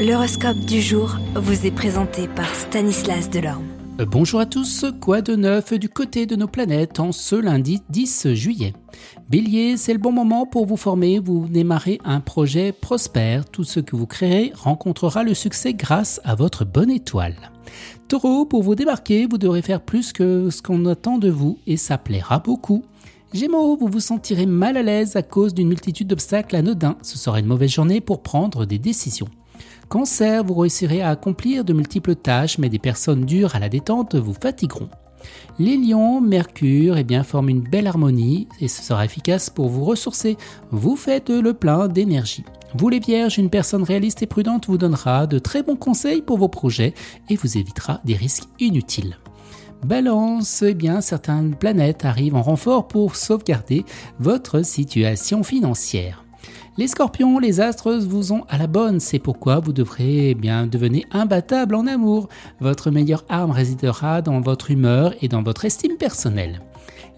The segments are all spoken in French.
L'horoscope du jour vous est présenté par Stanislas Delorme. Euh, bonjour à tous, quoi de neuf du côté de nos planètes en ce lundi 10 juillet? Bélier, c'est le bon moment pour vous former, vous démarrez un projet prospère, tout ce que vous créerez rencontrera le succès grâce à votre bonne étoile. Taureau, pour vous débarquer, vous devrez faire plus que ce qu'on attend de vous et ça plaira beaucoup. Gémeaux, vous vous sentirez mal à l'aise à cause d'une multitude d'obstacles anodins, ce sera une mauvaise journée pour prendre des décisions. Cancer, vous réussirez à accomplir de multiples tâches, mais des personnes dures à la détente vous fatigueront. Les lions, Mercure, eh bien, forment une belle harmonie et ce sera efficace pour vous ressourcer. Vous faites le plein d'énergie. Vous les vierges, une personne réaliste et prudente vous donnera de très bons conseils pour vos projets et vous évitera des risques inutiles. Balance, eh bien, certaines planètes arrivent en renfort pour sauvegarder votre situation financière. Les scorpions, les astres vous ont à la bonne, c'est pourquoi vous devrez eh bien devenir imbattable en amour. Votre meilleure arme résidera dans votre humeur et dans votre estime personnelle.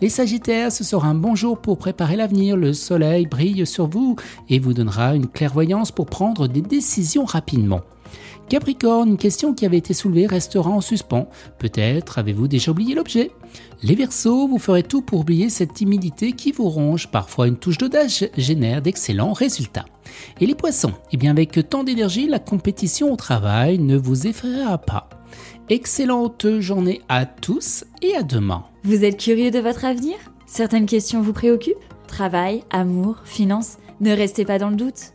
Les Sagittaires, ce sera un bon jour pour préparer l'avenir. Le soleil brille sur vous et vous donnera une clairvoyance pour prendre des décisions rapidement. Capricorne, une question qui avait été soulevée restera en suspens. Peut-être avez-vous déjà oublié l'objet. Les Verseaux, vous ferez tout pour oublier cette timidité qui vous ronge. Parfois, une touche d'audace génère d'excellents résultats. Et les Poissons, eh bien avec tant d'énergie, la compétition au travail ne vous effraiera pas. Excellente journée à tous et à demain. Vous êtes curieux de votre avenir? Certaines questions vous préoccupent? Travail, amour, finances? Ne restez pas dans le doute.